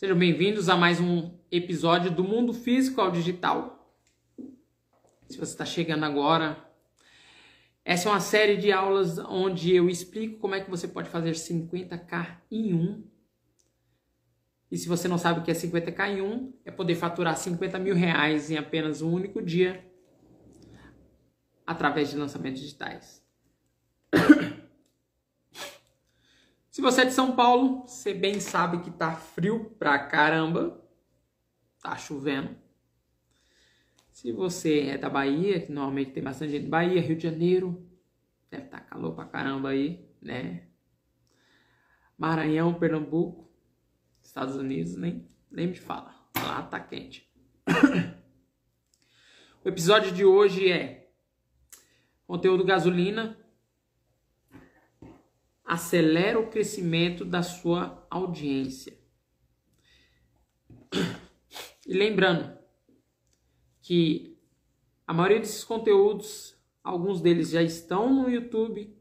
Sejam bem-vindos a mais um episódio do Mundo Físico ao Digital. Se você está chegando agora, essa é uma série de aulas onde eu explico como é que você pode fazer 50k em um. E se você não sabe o que é 50k em um, é poder faturar 50 mil reais em apenas um único dia através de lançamentos digitais. Se você é de São Paulo, você bem sabe que tá frio pra caramba. Tá chovendo. Se você é da Bahia, que normalmente tem bastante gente Bahia, Rio de Janeiro, deve estar tá calor pra caramba aí, né? Maranhão, Pernambuco, Estados Unidos, nem, nem me fala. Lá tá quente. o episódio de hoje é conteúdo gasolina acelera o crescimento da sua audiência. E lembrando que a maioria desses conteúdos, alguns deles já estão no YouTube,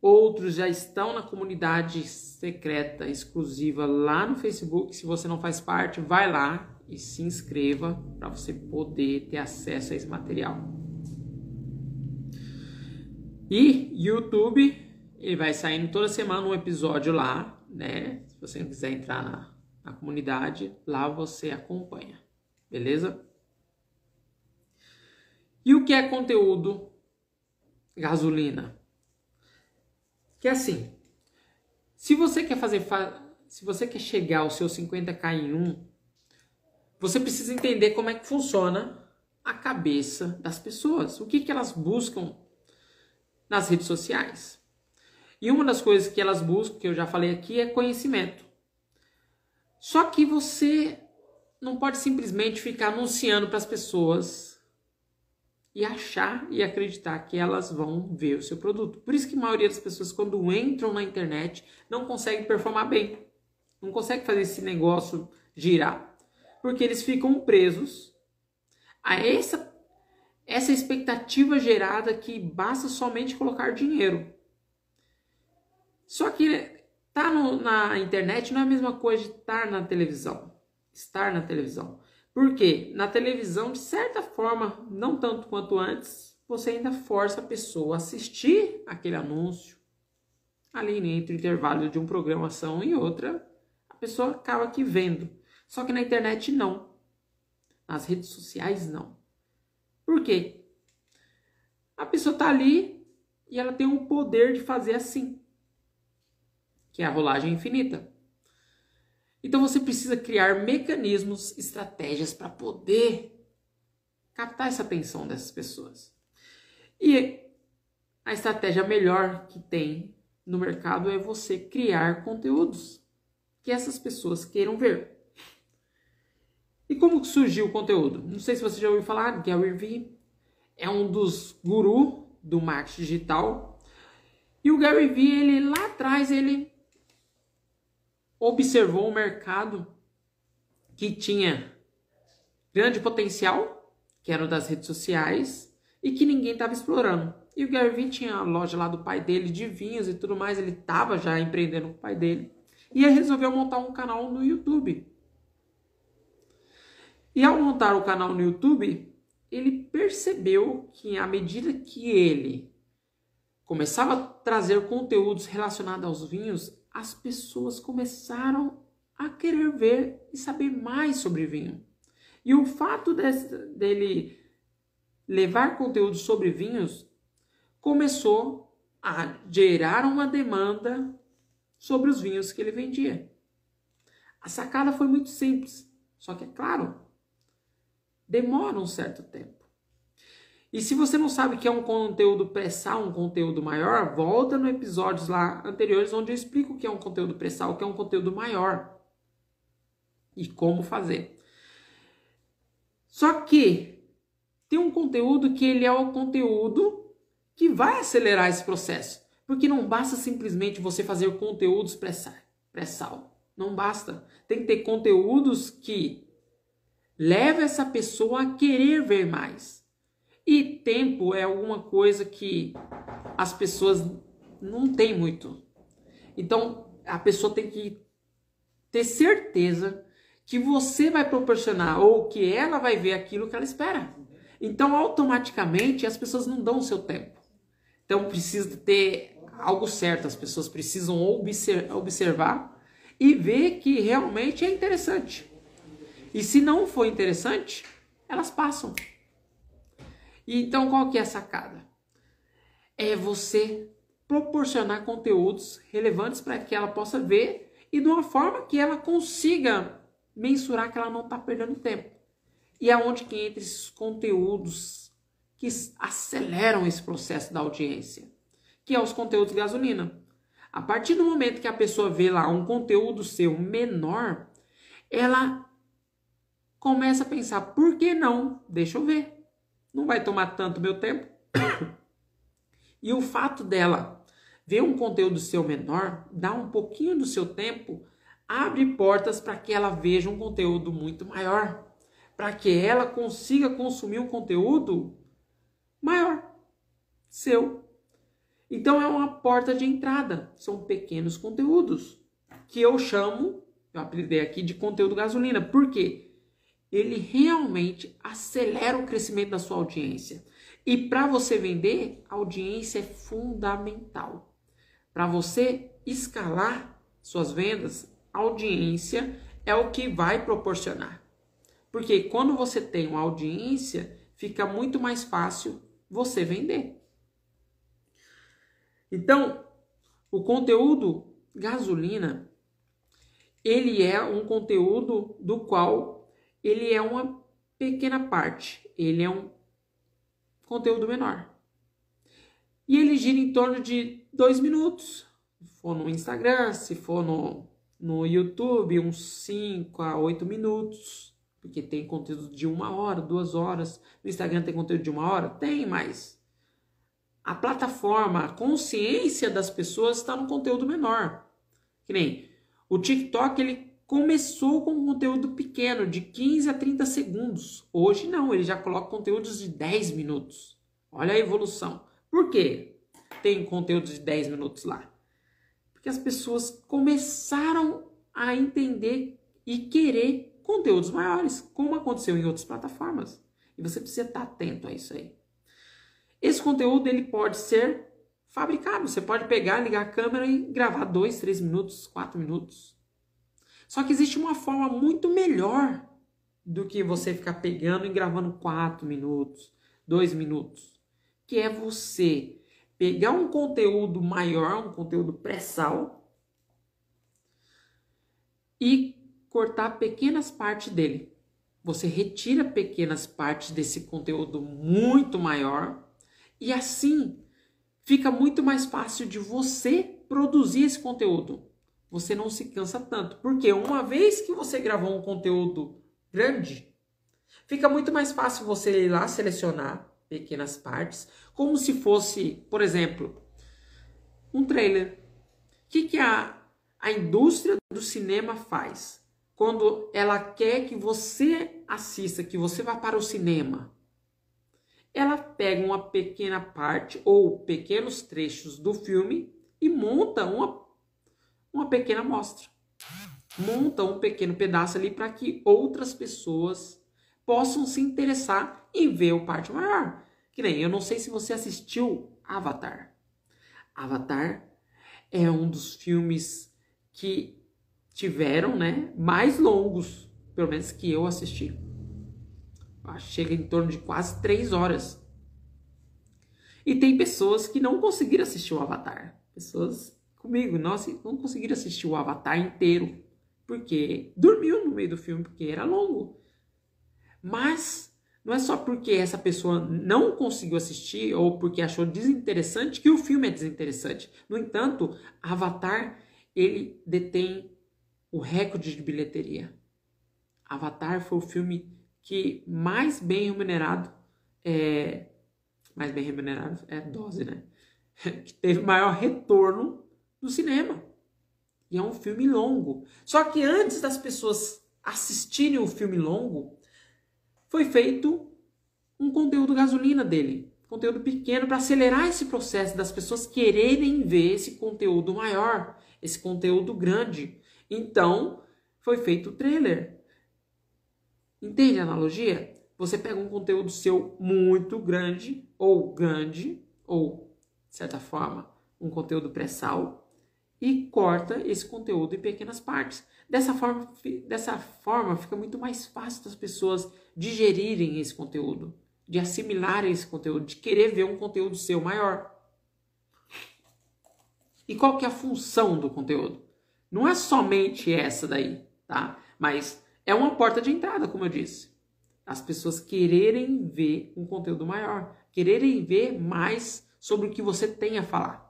outros já estão na comunidade secreta exclusiva lá no Facebook. Se você não faz parte, vai lá e se inscreva para você poder ter acesso a esse material. E YouTube ele vai saindo toda semana um episódio lá, né? Se você não quiser entrar na, na comunidade, lá você acompanha, beleza? E o que é conteúdo gasolina? Que é assim, se você quer fazer, se você quer chegar ao seu 50k em um, você precisa entender como é que funciona a cabeça das pessoas, o que, que elas buscam nas redes sociais. E uma das coisas que elas buscam, que eu já falei aqui, é conhecimento. Só que você não pode simplesmente ficar anunciando para as pessoas e achar e acreditar que elas vão ver o seu produto. Por isso que a maioria das pessoas, quando entram na internet, não consegue performar bem. Não consegue fazer esse negócio girar. Porque eles ficam presos a essa, essa expectativa gerada que basta somente colocar dinheiro. Só que tá na internet não é a mesma coisa de estar na televisão. Estar na televisão. Porque na televisão, de certa forma, não tanto quanto antes, você ainda força a pessoa a assistir aquele anúncio. Ali entre o intervalo de uma programação e outra, a pessoa acaba aqui vendo. Só que na internet não. Nas redes sociais não. Por quê? A pessoa está ali e ela tem o poder de fazer assim que é a rolagem infinita. Então você precisa criar mecanismos, estratégias para poder captar essa atenção dessas pessoas. E a estratégia melhor que tem no mercado é você criar conteúdos que essas pessoas queiram ver. E como surgiu o conteúdo? Não sei se você já ouviu falar, Gary Vee é um dos gurus do marketing digital. E o Gary Vee, ele lá atrás, ele observou um mercado que tinha grande potencial, que era o das redes sociais, e que ninguém estava explorando. E o Gary Vee tinha a loja lá do pai dele de vinhos e tudo mais, ele estava já empreendendo com o pai dele. E ele resolveu montar um canal no YouTube. E ao montar o canal no YouTube, ele percebeu que à medida que ele começava a trazer conteúdos relacionados aos vinhos, as pessoas começaram a querer ver e saber mais sobre vinho. E o fato desse, dele levar conteúdo sobre vinhos começou a gerar uma demanda sobre os vinhos que ele vendia. A sacada foi muito simples, só que é claro, demora um certo tempo. E se você não sabe que é um conteúdo pré-sal, um conteúdo maior, volta no episódios lá anteriores onde eu explico o que é um conteúdo pré-sal, o que é um conteúdo maior e como fazer. Só que tem um conteúdo que ele é o conteúdo que vai acelerar esse processo, porque não basta simplesmente você fazer conteúdos pré-sal. Não basta. Tem que ter conteúdos que leve essa pessoa a querer ver mais. E tempo é alguma coisa que as pessoas não têm muito. Então, a pessoa tem que ter certeza que você vai proporcionar ou que ela vai ver aquilo que ela espera. Então, automaticamente, as pessoas não dão o seu tempo. Então, precisa ter algo certo, as pessoas precisam observar e ver que realmente é interessante. E se não for interessante, elas passam. Então, qual que é a sacada? É você proporcionar conteúdos relevantes para que ela possa ver e de uma forma que ela consiga mensurar que ela não está perdendo tempo. E aonde é que entra esses conteúdos que aceleram esse processo da audiência? Que é os conteúdos de gasolina. A partir do momento que a pessoa vê lá um conteúdo seu menor, ela começa a pensar, por que não? Deixa eu ver. Não vai tomar tanto meu tempo. e o fato dela ver um conteúdo seu menor, dá um pouquinho do seu tempo, abre portas para que ela veja um conteúdo muito maior, para que ela consiga consumir um conteúdo maior, seu. Então é uma porta de entrada, são pequenos conteúdos que eu chamo, eu apelidei aqui de conteúdo gasolina. Por quê? Ele realmente acelera o crescimento da sua audiência. E para você vender, a audiência é fundamental. Para você escalar suas vendas, audiência é o que vai proporcionar. Porque quando você tem uma audiência, fica muito mais fácil você vender. Então, o conteúdo gasolina, ele é um conteúdo do qual ele é uma pequena parte, ele é um conteúdo menor. E ele gira em torno de dois minutos. Se for no Instagram, se for no, no YouTube, uns 5 a 8 minutos. Porque tem conteúdo de uma hora, duas horas. No Instagram tem conteúdo de uma hora? Tem, mas a plataforma, a consciência das pessoas está no conteúdo menor. Que nem o TikTok, ele começou com conteúdo pequeno, de 15 a 30 segundos. Hoje não, ele já coloca conteúdos de 10 minutos. Olha a evolução. Por quê? Tem conteúdo de 10 minutos lá. Porque as pessoas começaram a entender e querer conteúdos maiores, como aconteceu em outras plataformas. E você precisa estar atento a isso aí. Esse conteúdo ele pode ser fabricado. Você pode pegar, ligar a câmera e gravar 2, 3 minutos, 4 minutos. Só que existe uma forma muito melhor do que você ficar pegando e gravando 4 minutos, 2 minutos que é você pegar um conteúdo maior, um conteúdo pré-sal e cortar pequenas partes dele. Você retira pequenas partes desse conteúdo muito maior e assim fica muito mais fácil de você produzir esse conteúdo. Você não se cansa tanto, porque uma vez que você gravou um conteúdo grande, fica muito mais fácil você ir lá selecionar pequenas partes, como se fosse, por exemplo, um trailer. O que, que a, a indústria do cinema faz? Quando ela quer que você assista, que você vá para o cinema, ela pega uma pequena parte ou pequenos trechos do filme e monta uma, uma pequena amostra. Monta um pequeno pedaço ali para que outras pessoas possam se interessar em ver o parte maior. Que nem, eu não sei se você assistiu Avatar. Avatar é um dos filmes que tiveram, né, mais longos, pelo menos que eu assisti. Chega em torno de quase três horas. E tem pessoas que não conseguiram assistir o Avatar. Pessoas comigo, nossa, não conseguiram assistir o Avatar inteiro. Porque dormiu no meio do filme, porque era longo. Mas não é só porque essa pessoa não conseguiu assistir ou porque achou desinteressante que o filme é desinteressante. No entanto, Avatar ele detém o recorde de bilheteria. Avatar foi o filme que mais bem remunerado é mais bem remunerado é dose, né? que teve maior retorno no cinema. E é um filme longo. Só que antes das pessoas assistirem o filme longo, foi feito um conteúdo gasolina dele, conteúdo pequeno para acelerar esse processo das pessoas quererem ver esse conteúdo maior, esse conteúdo grande. Então, foi feito o trailer. Entende a analogia? Você pega um conteúdo seu muito grande, ou grande, ou, de certa forma, um conteúdo pré-sal, e corta esse conteúdo em pequenas partes. Dessa forma, dessa forma, fica muito mais fácil das pessoas digerirem esse conteúdo, de assimilarem esse conteúdo, de querer ver um conteúdo seu maior. E qual que é a função do conteúdo? Não é somente essa daí, tá? Mas é uma porta de entrada, como eu disse. As pessoas quererem ver um conteúdo maior, quererem ver mais sobre o que você tem a falar.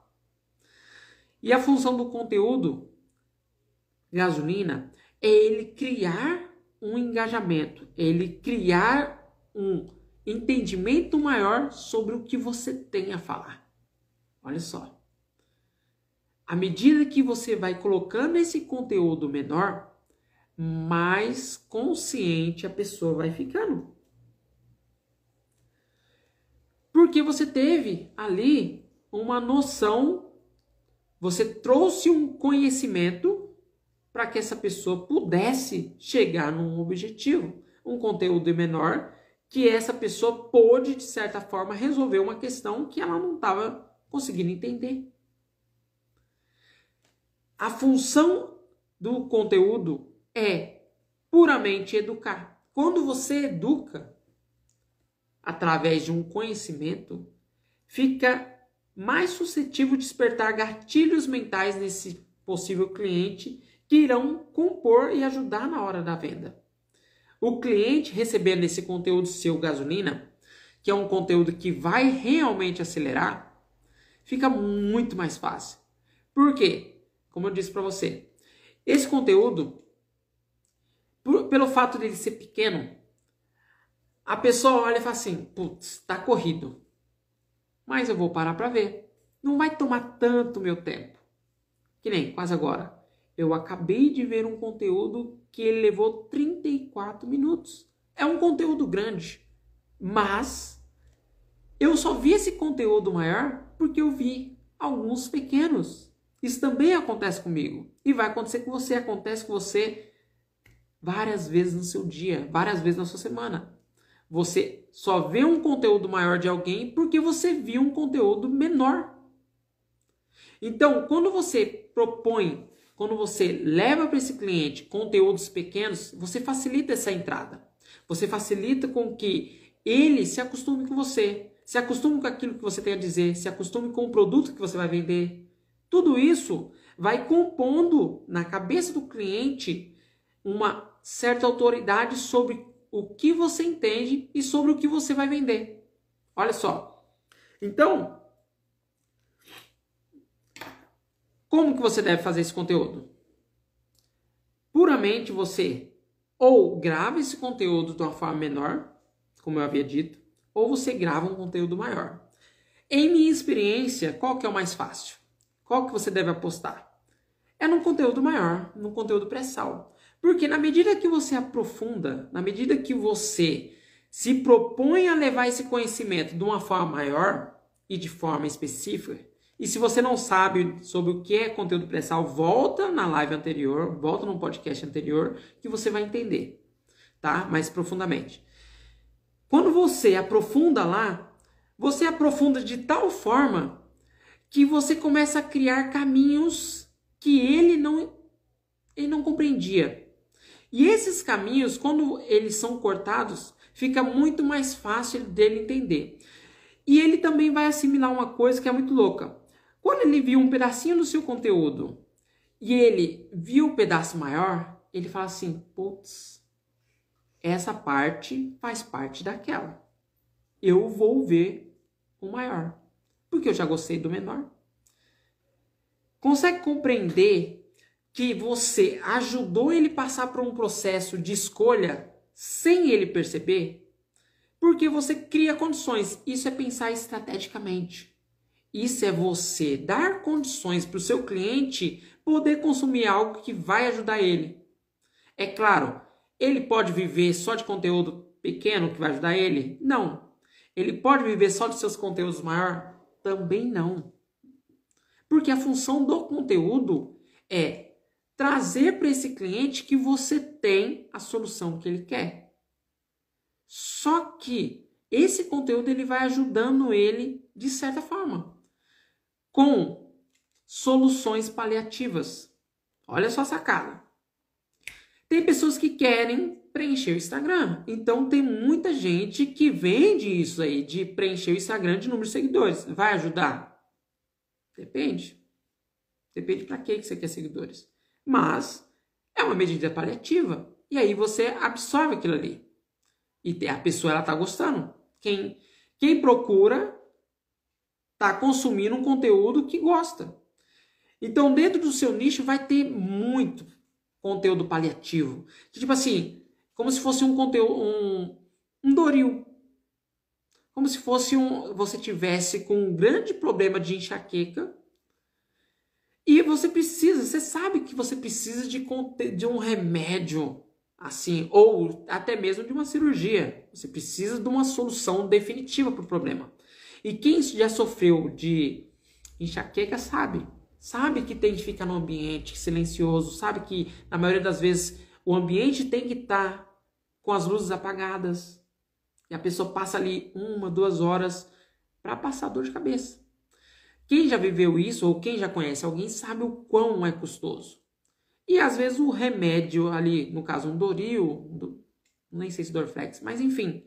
E a função do conteúdo gasolina é ele criar um engajamento, ele criar um entendimento maior sobre o que você tem a falar. Olha só. À medida que você vai colocando esse conteúdo menor, mais consciente a pessoa vai ficando. Porque você teve ali uma noção, você trouxe um conhecimento para que essa pessoa pudesse chegar num objetivo, um conteúdo menor, que essa pessoa pôde, de certa forma, resolver uma questão que ela não estava conseguindo entender. A função do conteúdo é puramente educar. Quando você educa através de um conhecimento, fica mais suscetível de despertar gatilhos mentais nesse possível cliente que irão compor e ajudar na hora da venda. O cliente recebendo esse conteúdo seu gasolina, que é um conteúdo que vai realmente acelerar, fica muito mais fácil. Por quê? Como eu disse para você, esse conteúdo, por, pelo fato dele ser pequeno, a pessoa olha e fala assim: putz, tá corrido. Mas eu vou parar para ver. Não vai tomar tanto meu tempo. Que nem quase agora. Eu acabei de ver um conteúdo que ele levou 34 minutos. É um conteúdo grande, mas eu só vi esse conteúdo maior porque eu vi alguns pequenos. Isso também acontece comigo. E vai acontecer com você, acontece com você várias vezes no seu dia, várias vezes na sua semana. Você só vê um conteúdo maior de alguém porque você viu um conteúdo menor. Então, quando você propõe, quando você leva para esse cliente conteúdos pequenos, você facilita essa entrada. Você facilita com que ele se acostume com você, se acostume com aquilo que você tem a dizer, se acostume com o produto que você vai vender, tudo isso vai compondo na cabeça do cliente uma certa autoridade sobre o que você entende e sobre o que você vai vender. Olha só. Então, como que você deve fazer esse conteúdo? Puramente você ou grava esse conteúdo de uma forma menor, como eu havia dito, ou você grava um conteúdo maior. Em minha experiência, qual que é o mais fácil? Qual que você deve apostar? É num conteúdo maior, num conteúdo pré-sal. Porque na medida que você aprofunda, na medida que você se propõe a levar esse conhecimento de uma forma maior e de forma específica, e se você não sabe sobre o que é conteúdo pré-sal, volta na live anterior, volta no podcast anterior, que você vai entender, tá? Mais profundamente. Quando você aprofunda lá, você aprofunda de tal forma que você começa a criar caminhos que ele não ele não compreendia. E esses caminhos, quando eles são cortados, fica muito mais fácil dele entender. E ele também vai assimilar uma coisa que é muito louca. Quando ele viu um pedacinho do seu conteúdo e ele viu o pedaço maior, ele fala assim: putz, essa parte faz parte daquela. Eu vou ver o maior porque eu já gostei do menor. Consegue compreender que você ajudou ele passar por um processo de escolha sem ele perceber? Porque você cria condições. Isso é pensar estrategicamente. Isso é você dar condições para o seu cliente poder consumir algo que vai ajudar ele. É claro, ele pode viver só de conteúdo pequeno que vai ajudar ele? Não. Ele pode viver só de seus conteúdos maior? Também não. Porque a função do conteúdo é trazer para esse cliente que você tem a solução que ele quer. Só que esse conteúdo ele vai ajudando ele de certa forma com soluções paliativas. Olha só a sacada. Tem pessoas que querem preencher o Instagram. Então tem muita gente que vende isso aí de preencher o Instagram de número de seguidores. Vai ajudar? Depende. Depende para que você quer seguidores. Mas é uma medida paliativa. E aí você absorve aquilo ali. E a pessoa ela tá gostando. Quem quem procura tá consumindo um conteúdo que gosta. Então, dentro do seu nicho vai ter muito conteúdo paliativo. Tipo assim, como se fosse um conteúdo, um, um Doril. Como se fosse um, você tivesse com um grande problema de enxaqueca e você precisa, você sabe que você precisa de, de um remédio assim, ou até mesmo de uma cirurgia. Você precisa de uma solução definitiva para o problema. E quem já sofreu de enxaqueca sabe. Sabe que tem que ficar no ambiente silencioso, sabe que na maioria das vezes o ambiente tem que estar tá com as luzes apagadas. E a pessoa passa ali uma, duas horas para passar dor de cabeça. Quem já viveu isso ou quem já conhece alguém sabe o quão é custoso. E às vezes o remédio ali, no caso um Doril, do, nem sei se Dorflex, mas enfim,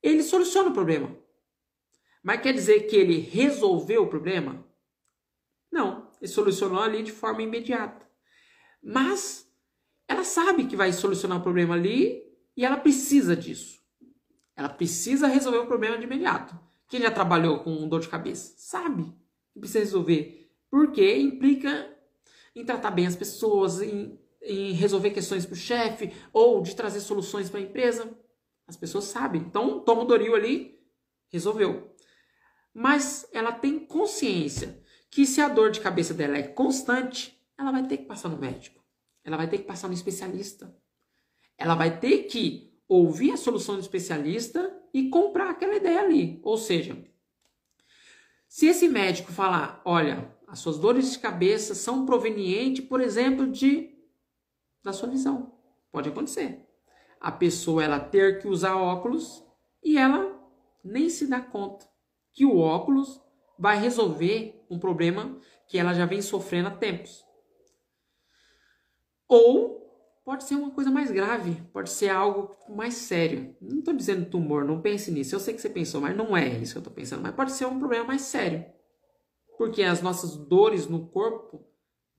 ele soluciona o problema. Mas quer dizer que ele resolveu o problema? Não, ele solucionou ali de forma imediata. Mas ela sabe que vai solucionar o problema ali e ela precisa disso. Ela precisa resolver o problema de imediato. Quem já trabalhou com dor de cabeça sabe que precisa resolver. Porque implica em tratar bem as pessoas, em, em resolver questões para o chefe ou de trazer soluções para a empresa. As pessoas sabem. Então, toma o Doril ali, resolveu. Mas ela tem consciência que se a dor de cabeça dela é constante, ela vai ter que passar no médico. Ela vai ter que passar no especialista. Ela vai ter que ouvir a solução do especialista e comprar aquela ideia ali. Ou seja, se esse médico falar, olha, as suas dores de cabeça são provenientes, por exemplo, de da sua visão. Pode acontecer. A pessoa ela ter que usar óculos e ela nem se dá conta que o óculos vai resolver um problema que ela já vem sofrendo há tempos. Ou pode ser uma coisa mais grave, pode ser algo mais sério. Não estou dizendo tumor, não pense nisso. Eu sei que você pensou, mas não é isso que eu estou pensando. Mas pode ser um problema mais sério. Porque as nossas dores no corpo,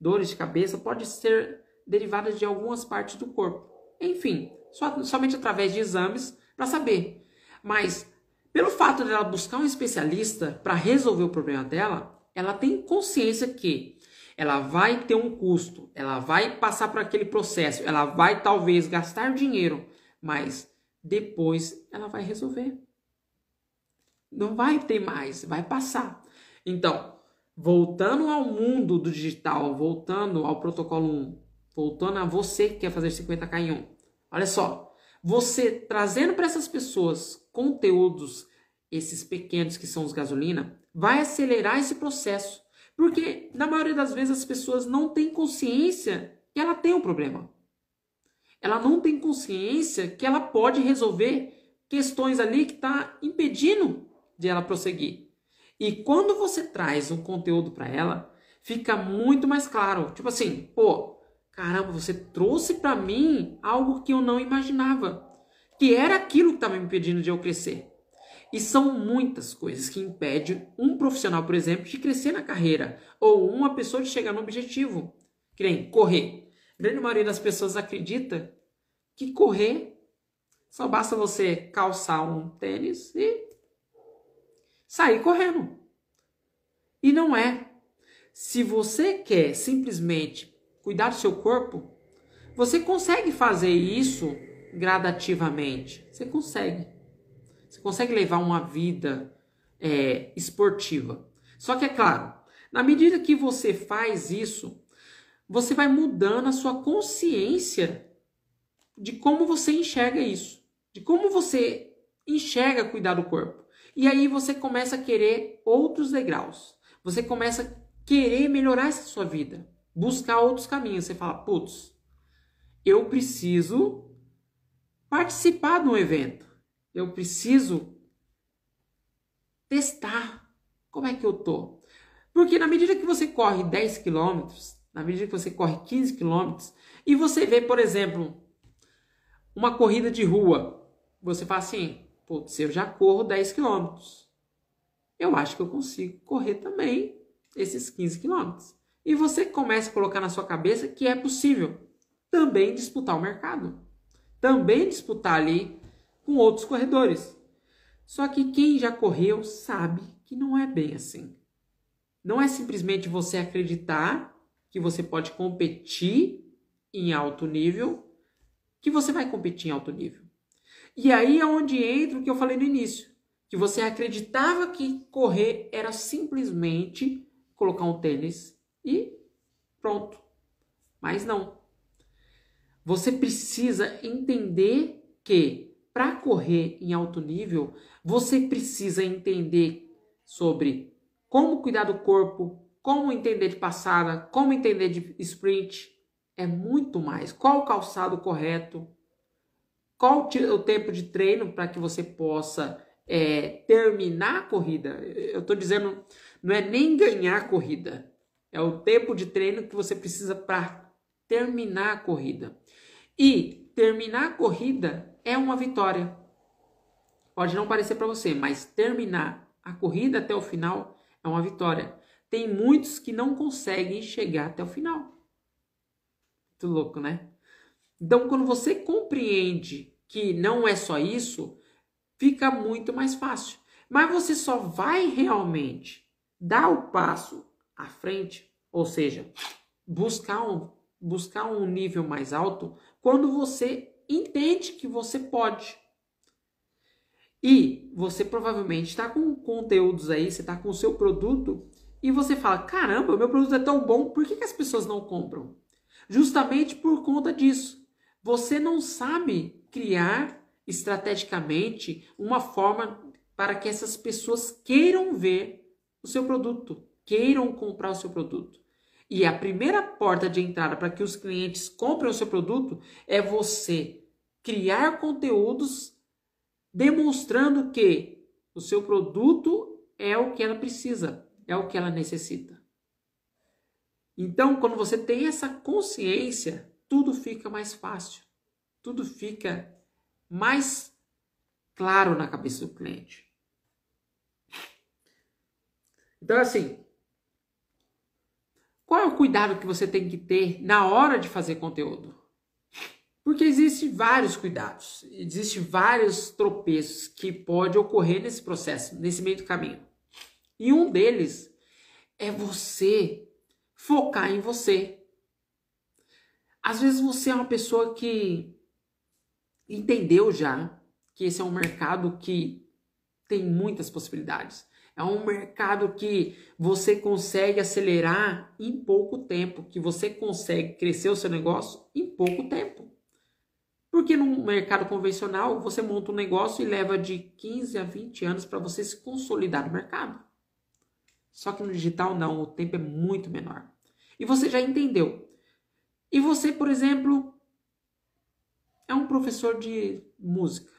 dores de cabeça, podem ser derivadas de algumas partes do corpo. Enfim, só, somente através de exames para saber. Mas, pelo fato dela buscar um especialista para resolver o problema dela, ela tem consciência que ela vai ter um custo, ela vai passar por aquele processo, ela vai talvez gastar dinheiro, mas depois ela vai resolver. Não vai ter mais, vai passar. Então, voltando ao mundo do digital, voltando ao protocolo 1, voltando a você que quer fazer 50k em 1. Olha só, você trazendo para essas pessoas conteúdos, esses pequenos que são os gasolina, vai acelerar esse processo. Porque na maioria das vezes as pessoas não têm consciência que ela tem um problema. Ela não tem consciência que ela pode resolver questões ali que está impedindo de ela prosseguir. E quando você traz um conteúdo para ela, fica muito mais claro. Tipo assim, pô, caramba, você trouxe para mim algo que eu não imaginava, que era aquilo que estava me impedindo de eu crescer. E são muitas coisas que impedem um profissional, por exemplo, de crescer na carreira ou uma pessoa de chegar no objetivo. Que nem correr. A grande maioria das pessoas acredita que correr só basta você calçar um tênis e sair correndo. E não é. Se você quer simplesmente cuidar do seu corpo, você consegue fazer isso gradativamente. Você consegue. Você consegue levar uma vida é, esportiva. Só que é claro, na medida que você faz isso, você vai mudando a sua consciência de como você enxerga isso, de como você enxerga cuidar do corpo. E aí você começa a querer outros degraus. Você começa a querer melhorar essa sua vida. buscar outros caminhos. Você fala, putz, eu preciso participar de um evento. Eu preciso testar como é que eu tô. Porque na medida que você corre 10 quilômetros, na medida que você corre 15 quilômetros, e você vê, por exemplo, uma corrida de rua, você fala assim, putz, eu já corro 10 quilômetros. Eu acho que eu consigo correr também esses 15 quilômetros. E você começa a colocar na sua cabeça que é possível também disputar o mercado. Também disputar ali com outros corredores. Só que quem já correu sabe que não é bem assim. Não é simplesmente você acreditar que você pode competir em alto nível, que você vai competir em alto nível. E aí é onde entra o que eu falei no início, que você acreditava que correr era simplesmente colocar um tênis e pronto. Mas não. Você precisa entender que para correr em alto nível, você precisa entender sobre como cuidar do corpo, como entender de passada, como entender de sprint. É muito mais. Qual o calçado correto? Qual o tempo de treino para que você possa é, terminar a corrida? Eu estou dizendo, não é nem ganhar a corrida, é o tempo de treino que você precisa para terminar a corrida. E terminar a corrida é uma vitória. Pode não parecer para você, mas terminar a corrida até o final é uma vitória. Tem muitos que não conseguem chegar até o final. Muito louco, né? Então, quando você compreende que não é só isso, fica muito mais fácil. Mas você só vai realmente dar o passo à frente, ou seja, buscar um, buscar um nível mais alto, quando você entende que você pode. E você provavelmente está com conteúdos aí, você está com o seu produto e você fala: caramba, meu produto é tão bom, por que, que as pessoas não compram? Justamente por conta disso. Você não sabe criar estrategicamente uma forma para que essas pessoas queiram ver o seu produto, queiram comprar o seu produto. E a primeira porta de entrada para que os clientes comprem o seu produto é você criar conteúdos demonstrando que o seu produto é o que ela precisa, é o que ela necessita. Então, quando você tem essa consciência, tudo fica mais fácil, tudo fica mais claro na cabeça do cliente. Então, assim, qual é o cuidado que você tem que ter na hora de fazer conteúdo? Porque existem vários cuidados, existem vários tropeços que pode ocorrer nesse processo, nesse meio do caminho. E um deles é você focar em você. Às vezes você é uma pessoa que entendeu já que esse é um mercado que tem muitas possibilidades. É um mercado que você consegue acelerar em pouco tempo, que você consegue crescer o seu negócio em pouco tempo. Porque no mercado convencional, você monta um negócio e leva de 15 a 20 anos para você se consolidar no mercado. Só que no digital não, o tempo é muito menor. E você já entendeu. E você, por exemplo, é um professor de música.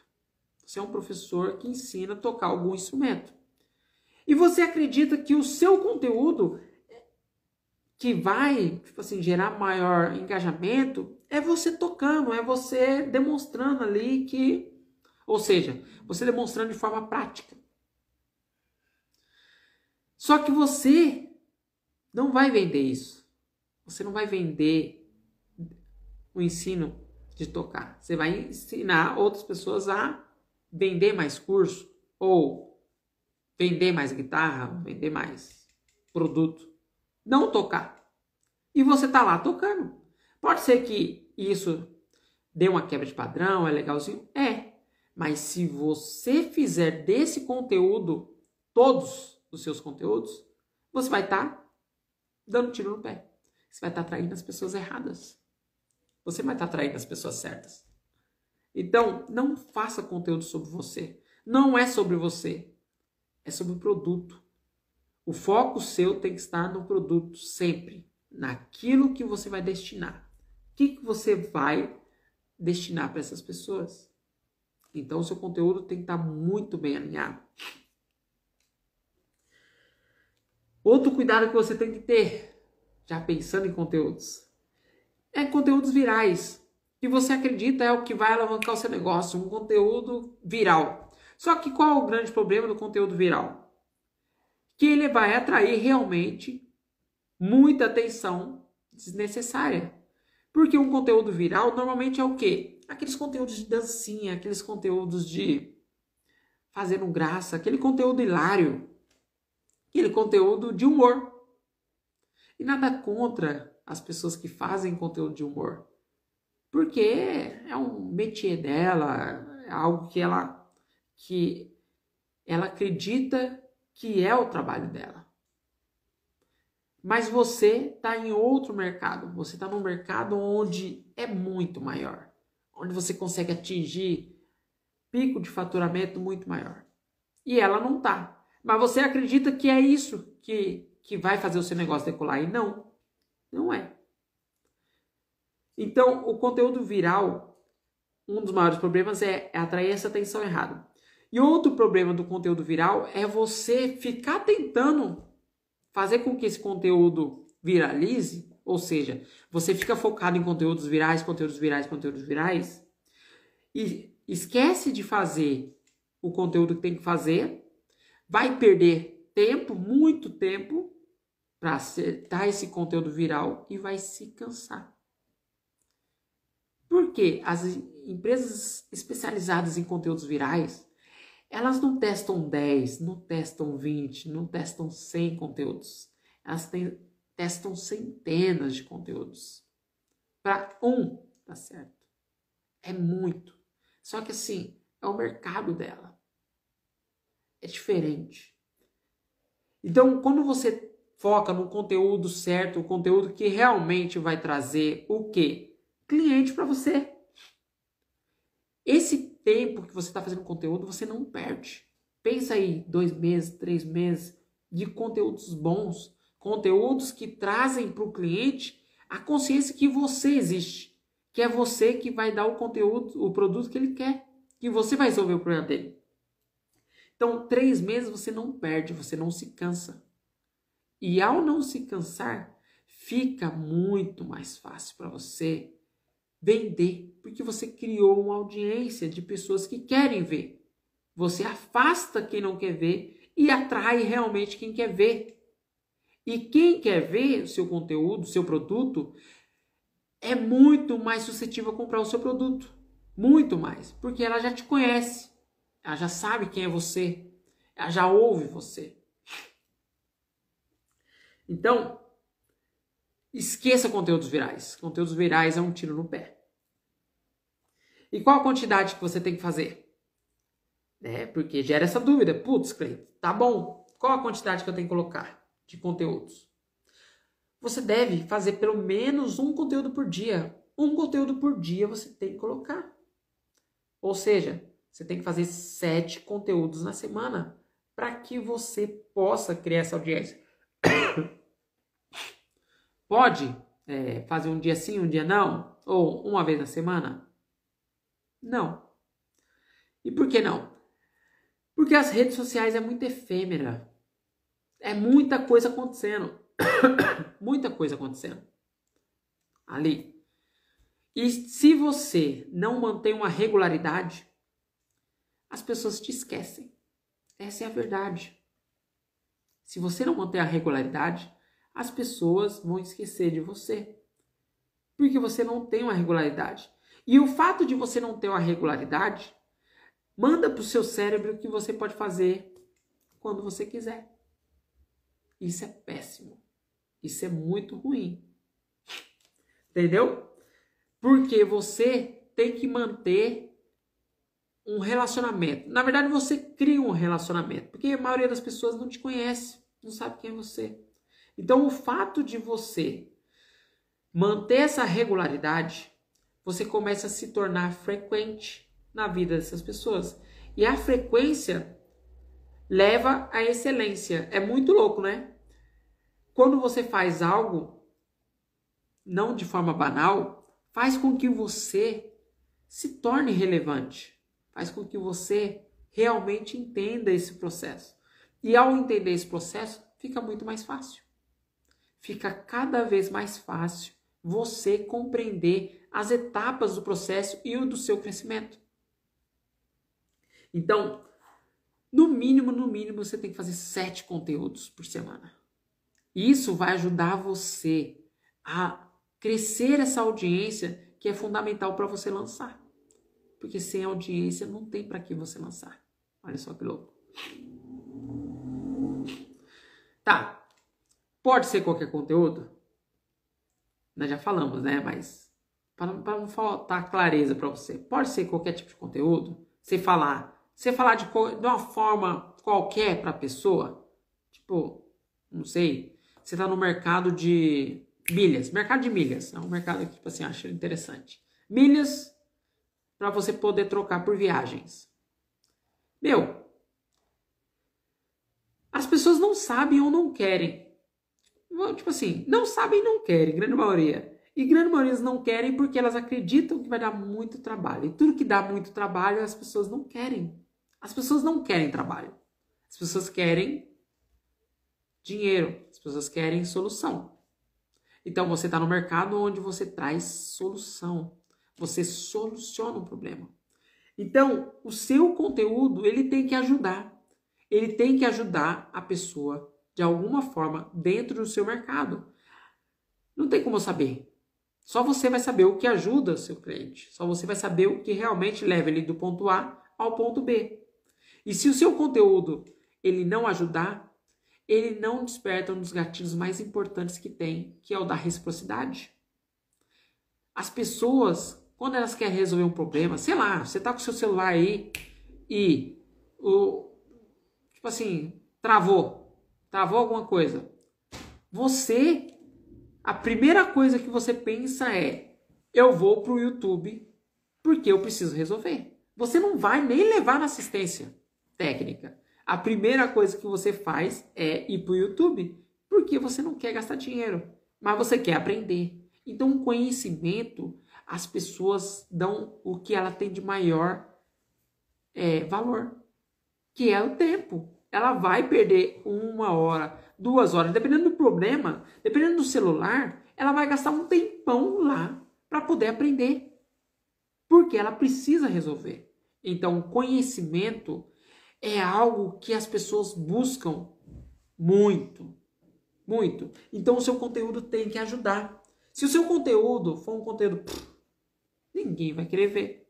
Você é um professor que ensina a tocar algum instrumento. E você acredita que o seu conteúdo que vai, tipo assim, gerar maior engajamento é você tocando, é você demonstrando ali que. Ou seja, você demonstrando de forma prática. Só que você não vai vender isso. Você não vai vender o ensino de tocar. Você vai ensinar outras pessoas a vender mais curso ou vender mais guitarra, vender mais produto. Não tocar. E você tá lá tocando. Pode ser que isso dê uma quebra de padrão, é legalzinho? É. Mas se você fizer desse conteúdo, todos os seus conteúdos, você vai estar tá dando tiro no pé. Você vai estar tá atraindo as pessoas erradas. Você vai estar tá atraindo as pessoas certas. Então, não faça conteúdo sobre você. Não é sobre você. É sobre o produto. O foco seu tem que estar no produto sempre naquilo que você vai destinar. O que, que você vai destinar para essas pessoas? Então, o seu conteúdo tem que estar muito bem alinhado. Outro cuidado que você tem que ter, já pensando em conteúdos, é conteúdos virais. Que você acredita é o que vai alavancar o seu negócio, um conteúdo viral. Só que qual é o grande problema do conteúdo viral? Que ele vai atrair realmente muita atenção desnecessária. Porque um conteúdo viral normalmente é o quê? Aqueles conteúdos de dancinha, aqueles conteúdos de fazendo graça, aquele conteúdo hilário, aquele conteúdo de humor. E nada contra as pessoas que fazem conteúdo de humor. Porque é um métier dela, é algo que ela que ela acredita que é o trabalho dela. Mas você está em outro mercado. Você está num mercado onde é muito maior. Onde você consegue atingir pico de faturamento muito maior. E ela não está. Mas você acredita que é isso que, que vai fazer o seu negócio decolar. E não. Não é. Então, o conteúdo viral, um dos maiores problemas é, é atrair essa atenção errada. E outro problema do conteúdo viral é você ficar tentando fazer com que esse conteúdo viralize, ou seja, você fica focado em conteúdos virais, conteúdos virais, conteúdos virais, e esquece de fazer o conteúdo que tem que fazer, vai perder tempo, muito tempo, para acertar esse conteúdo viral e vai se cansar. Porque as empresas especializadas em conteúdos virais, elas não testam 10, não testam 20, não testam 100 conteúdos. Elas têm, testam centenas de conteúdos. Para um, tá certo. É muito. Só que assim, é o mercado dela. É diferente. Então, quando você foca no conteúdo certo, o conteúdo que realmente vai trazer o quê? Cliente para você. Esse tempo que você está fazendo conteúdo, você não perde. Pensa aí, dois meses, três meses de conteúdos bons, conteúdos que trazem para o cliente a consciência que você existe, que é você que vai dar o conteúdo, o produto que ele quer, que você vai resolver o problema dele. Então, três meses você não perde, você não se cansa. E ao não se cansar, fica muito mais fácil para você vender, porque você criou uma audiência de pessoas que querem ver. Você afasta quem não quer ver e atrai realmente quem quer ver. E quem quer ver o seu conteúdo, seu produto, é muito mais suscetível a comprar o seu produto. Muito mais. Porque ela já te conhece. Ela já sabe quem é você. Ela já ouve você. Então, esqueça conteúdos virais. Conteúdos virais é um tiro no pé. E qual a quantidade que você tem que fazer? Né? Porque gera essa dúvida. Putz, Cleiton, tá bom. Qual a quantidade que eu tenho que colocar de conteúdos? Você deve fazer pelo menos um conteúdo por dia. Um conteúdo por dia você tem que colocar. Ou seja, você tem que fazer sete conteúdos na semana para que você possa criar essa audiência. Pode é, fazer um dia sim, um dia não? Ou uma vez na semana? Não. E por que não? Porque as redes sociais é muito efêmera. É muita coisa acontecendo. muita coisa acontecendo. Ali. E se você não mantém uma regularidade, as pessoas te esquecem. Essa é a verdade. Se você não manter a regularidade, as pessoas vão esquecer de você. Porque você não tem uma regularidade. E o fato de você não ter uma regularidade manda para o seu cérebro que você pode fazer quando você quiser. Isso é péssimo. Isso é muito ruim. Entendeu? Porque você tem que manter um relacionamento. Na verdade, você cria um relacionamento, porque a maioria das pessoas não te conhece, não sabe quem é você. Então, o fato de você manter essa regularidade você começa a se tornar frequente na vida dessas pessoas. E a frequência leva à excelência. É muito louco, né? Quando você faz algo não de forma banal, faz com que você se torne relevante, faz com que você realmente entenda esse processo. E ao entender esse processo, fica muito mais fácil. Fica cada vez mais fácil você compreender as etapas do processo e o do seu crescimento. Então, no mínimo, no mínimo, você tem que fazer sete conteúdos por semana. Isso vai ajudar você a crescer essa audiência que é fundamental para você lançar. Porque sem audiência não tem para que você lançar. Olha só que louco. Tá. Pode ser qualquer conteúdo? Nós já falamos, né? Mas para não faltar clareza para você, pode ser qualquer tipo de conteúdo? Você falar, você falar de, de uma forma qualquer para a pessoa, tipo, não sei, você está no mercado de milhas, mercado de milhas, é um mercado que tipo assim acho interessante. Milhas para você poder trocar por viagens. Meu, as pessoas não sabem ou não querem. Tipo assim, não sabem e não querem, grande maioria. E grande maioria não querem porque elas acreditam que vai dar muito trabalho. E tudo que dá muito trabalho, as pessoas não querem. As pessoas não querem trabalho. As pessoas querem dinheiro. As pessoas querem solução. Então você está no mercado onde você traz solução. Você soluciona um problema. Então, o seu conteúdo, ele tem que ajudar. Ele tem que ajudar a pessoa de alguma forma dentro do seu mercado. Não tem como saber. Só você vai saber o que ajuda seu cliente. Só você vai saber o que realmente leva ele do ponto A ao ponto B. E se o seu conteúdo ele não ajudar, ele não desperta um dos gatilhos mais importantes que tem, que é o da reciprocidade. As pessoas quando elas querem resolver um problema, sei lá, você tá com o seu celular aí e o tipo assim, travou, travou alguma coisa. Você a primeira coisa que você pensa é: eu vou pro YouTube porque eu preciso resolver. Você não vai nem levar na assistência técnica. A primeira coisa que você faz é ir pro YouTube porque você não quer gastar dinheiro, mas você quer aprender. Então, o conhecimento as pessoas dão o que ela tem de maior é, valor, que é o tempo. Ela vai perder uma hora, duas horas, dependendo do problema, dependendo do celular, ela vai gastar um tempão lá para poder aprender, porque ela precisa resolver. Então, conhecimento é algo que as pessoas buscam muito, muito. Então, o seu conteúdo tem que ajudar. Se o seu conteúdo for um conteúdo Ninguém vai querer ver.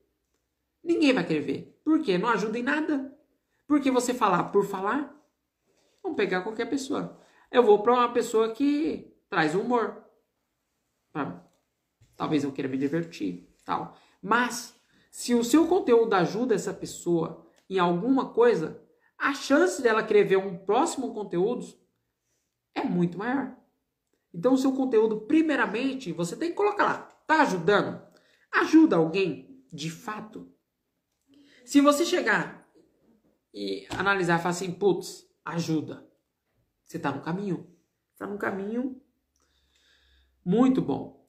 Ninguém vai querer ver. Por quê? Não ajuda em nada. Porque você falar por falar, vamos pegar qualquer pessoa. Eu vou para uma pessoa que traz humor. Pra, talvez eu queira me divertir, tal. Mas se o seu conteúdo ajuda essa pessoa em alguma coisa, a chance dela querer ver um próximo conteúdo é muito maior. Então, o seu conteúdo, primeiramente, você tem que colocar lá. Tá ajudando? ajuda alguém de fato? Se você chegar e analisar e falar assim, putz, ajuda, você está no caminho. Está no caminho muito bom.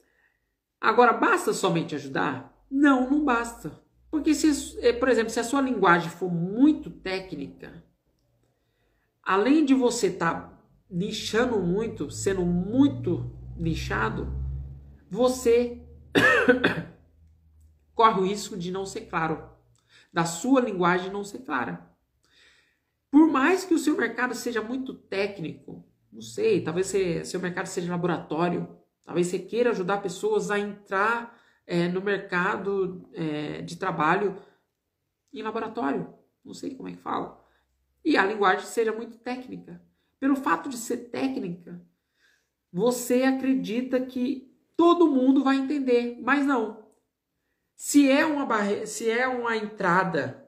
Agora, basta somente ajudar? Não, não basta. Porque, se, eh, por exemplo, se a sua linguagem for muito técnica, além de você estar tá nichando muito, sendo muito nichado, você corre o risco de não ser claro, da sua linguagem não ser clara. Por mais que o seu mercado seja muito técnico, não sei, talvez você, seu mercado seja laboratório, talvez você queira ajudar pessoas a entrar é, no mercado é, de trabalho em laboratório, não sei como é que fala. E a linguagem seja muito técnica. Pelo fato de ser técnica, você acredita que todo mundo vai entender, mas não. Se é uma barreira, se é uma entrada,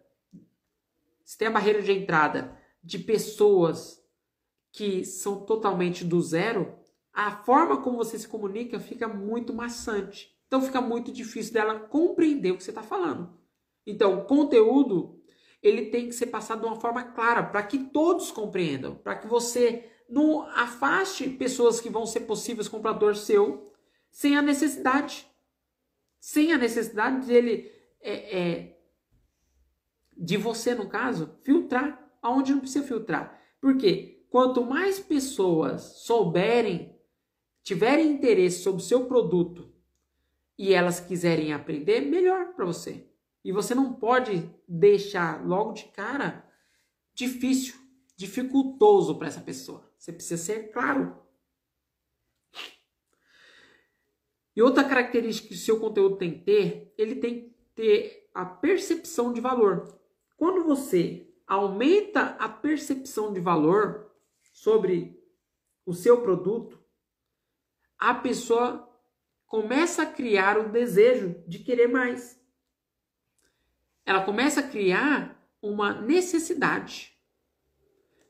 se tem a barreira de entrada de pessoas que são totalmente do zero, a forma como você se comunica fica muito maçante. Então fica muito difícil dela compreender o que você está falando. Então, conteúdo ele tem que ser passado de uma forma clara para que todos compreendam, para que você não afaste pessoas que vão ser possíveis compradores seu sem a necessidade. Sem a necessidade dele, é, é, de você, no caso, filtrar aonde não precisa filtrar. Por quê? Quanto mais pessoas souberem, tiverem interesse sobre o seu produto e elas quiserem aprender, melhor para você. E você não pode deixar logo de cara difícil, dificultoso para essa pessoa. Você precisa ser claro. E outra característica que o seu conteúdo tem que ter, ele tem que ter a percepção de valor. Quando você aumenta a percepção de valor sobre o seu produto, a pessoa começa a criar o desejo de querer mais. Ela começa a criar uma necessidade.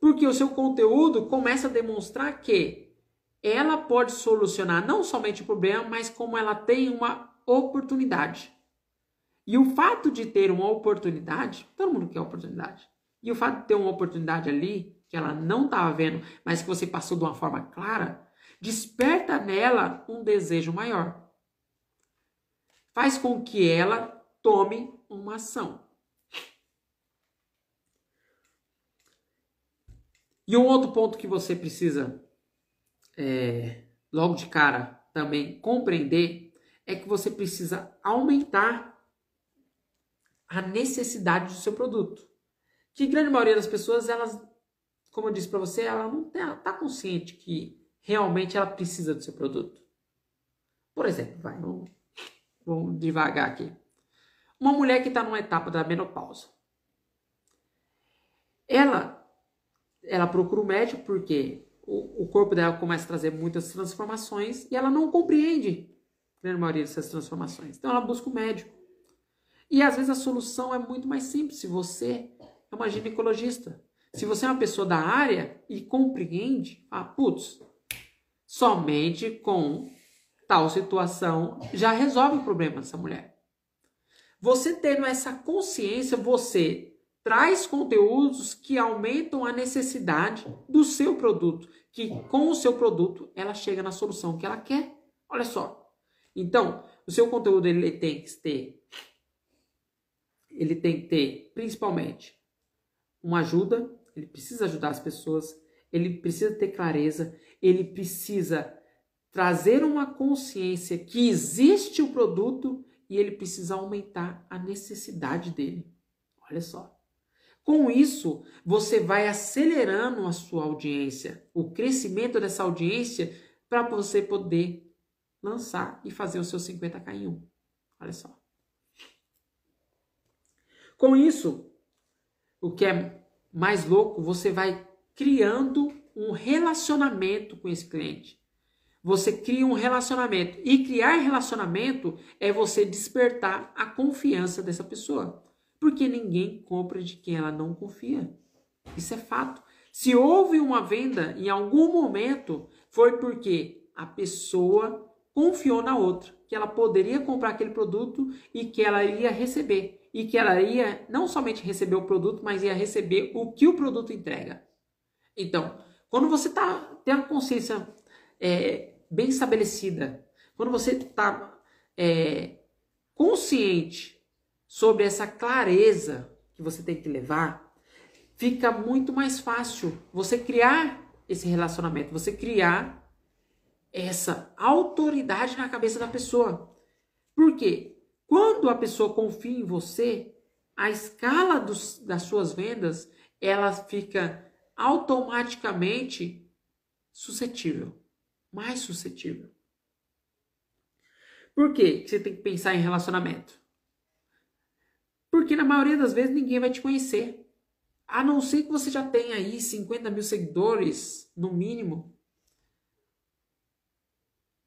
Porque o seu conteúdo começa a demonstrar que ela pode solucionar não somente o problema, mas como ela tem uma oportunidade. E o fato de ter uma oportunidade, todo mundo quer oportunidade. E o fato de ter uma oportunidade ali, que ela não estava vendo, mas que você passou de uma forma clara, desperta nela um desejo maior. Faz com que ela tome uma ação. E um outro ponto que você precisa, é, logo de cara, também compreender é que você precisa aumentar a necessidade do seu produto. Que grande maioria das pessoas, elas, como eu disse para você, ela não está tá consciente que realmente ela precisa do seu produto. Por exemplo, vai, vamos, vamos devagar aqui. Uma mulher que está numa etapa da menopausa. Ela, ela procura o médico porque o, o corpo dela começa a trazer muitas transformações e ela não compreende a grande maioria dessas transformações. Então ela busca o médico. E às vezes a solução é muito mais simples se você é uma ginecologista. Se você é uma pessoa da área e compreende, ah, putz, somente com tal situação já resolve o problema dessa mulher. Você tendo essa consciência, você traz conteúdos que aumentam a necessidade do seu produto, que com o seu produto ela chega na solução que ela quer. Olha só. Então, o seu conteúdo ele tem que ter ele tem que ter principalmente uma ajuda, ele precisa ajudar as pessoas, ele precisa ter clareza, ele precisa trazer uma consciência que existe o produto e ele precisa aumentar a necessidade dele. Olha só. Com isso, você vai acelerando a sua audiência, o crescimento dessa audiência, para você poder lançar e fazer o seu 50k em um. Olha só. Com isso, o que é mais louco, você vai criando um relacionamento com esse cliente. Você cria um relacionamento. E criar relacionamento é você despertar a confiança dessa pessoa. Porque ninguém compra de quem ela não confia. Isso é fato. Se houve uma venda em algum momento, foi porque a pessoa confiou na outra, que ela poderia comprar aquele produto e que ela iria receber e que ela ia não somente receber o produto, mas ia receber o que o produto entrega. Então, quando você tá, a consciência é, bem estabelecida, quando você está é, consciente sobre essa clareza que você tem que levar, fica muito mais fácil você criar esse relacionamento, você criar essa autoridade na cabeça da pessoa. Por quê? Quando a pessoa confia em você, a escala dos, das suas vendas ela fica automaticamente suscetível, mais suscetível. Por que você tem que pensar em relacionamento? Porque na maioria das vezes ninguém vai te conhecer. A não ser que você já tenha aí 50 mil seguidores, no mínimo.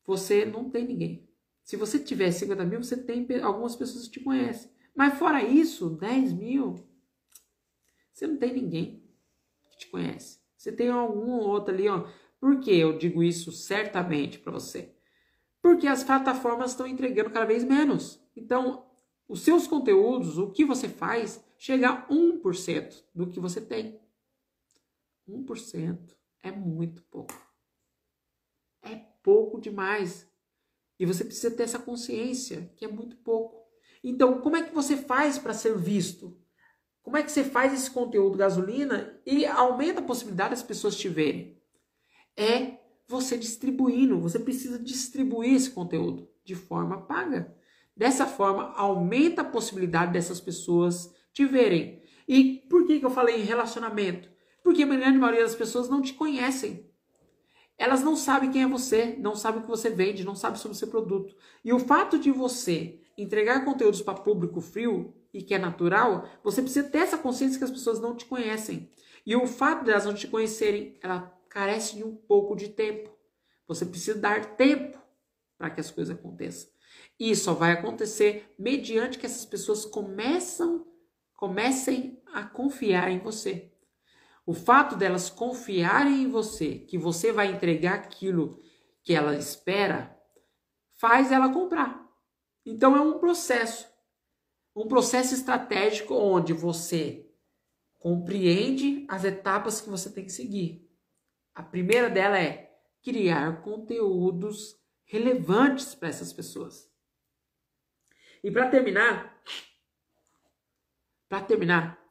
Você não tem ninguém. Se você tiver 50 mil, você tem algumas pessoas que te conhecem. Mas fora isso, 10 mil, você não tem ninguém que te conhece. Você tem algum outro ali, ó. Por que eu digo isso certamente para você? Porque as plataformas estão entregando cada vez menos. Então, os seus conteúdos, o que você faz, chega a 1% do que você tem. 1% é muito pouco. É pouco demais. E você precisa ter essa consciência, que é muito pouco. Então, como é que você faz para ser visto? Como é que você faz esse conteúdo gasolina e aumenta a possibilidade das pessoas te verem? É você distribuindo, você precisa distribuir esse conteúdo de forma paga. Dessa forma, aumenta a possibilidade dessas pessoas te verem. E por que, que eu falei em relacionamento? Porque a grande maioria das pessoas não te conhecem. Elas não sabem quem é você, não sabem o que você vende, não sabem sobre o seu produto. E o fato de você entregar conteúdos para público frio e que é natural, você precisa ter essa consciência que as pessoas não te conhecem. E o fato de elas não te conhecerem, ela carece de um pouco de tempo. Você precisa dar tempo para que as coisas aconteçam. E só vai acontecer mediante que essas pessoas começam, comecem a confiar em você. O fato delas confiarem em você, que você vai entregar aquilo que ela espera, faz ela comprar. Então é um processo, um processo estratégico onde você compreende as etapas que você tem que seguir. A primeira dela é criar conteúdos relevantes para essas pessoas. E para terminar, para terminar,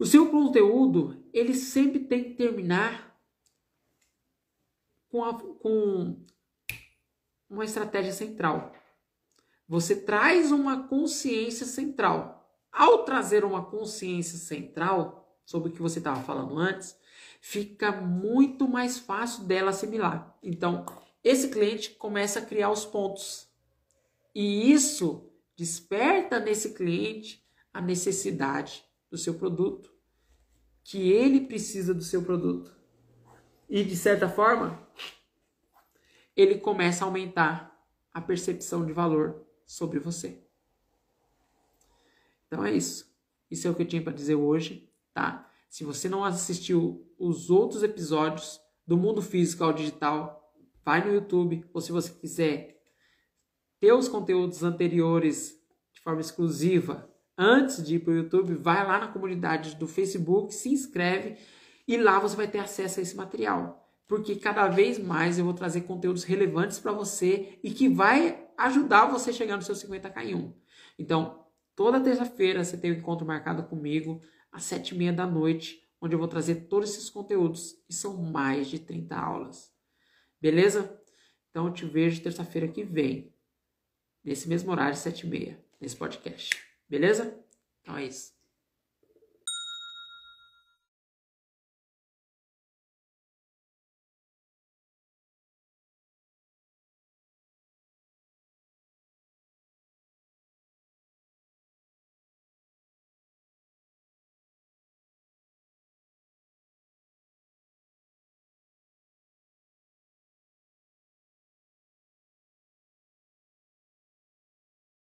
o seu conteúdo, ele sempre tem que terminar com, a, com uma estratégia central. Você traz uma consciência central. Ao trazer uma consciência central sobre o que você estava falando antes, fica muito mais fácil dela assimilar. Então, esse cliente começa a criar os pontos. E isso desperta nesse cliente a necessidade do seu produto, que ele precisa do seu produto. E de certa forma, ele começa a aumentar a percepção de valor sobre você. Então é isso. Isso é o que eu tinha para dizer hoje, tá? Se você não assistiu os outros episódios do Mundo Físico ao Digital, vai no YouTube, ou se você quiser ter os conteúdos anteriores de forma exclusiva, antes de ir para o YouTube, vai lá na comunidade do Facebook, se inscreve e lá você vai ter acesso a esse material. Porque cada vez mais eu vou trazer conteúdos relevantes para você e que vai ajudar você a chegar no seu 50k em 1. Então, toda terça-feira você tem um encontro marcado comigo às sete e meia da noite, onde eu vou trazer todos esses conteúdos. E são mais de 30 aulas. Beleza? Então eu te vejo terça-feira que vem, nesse mesmo horário, sete e meia, nesse podcast. Beleza? Então é isso.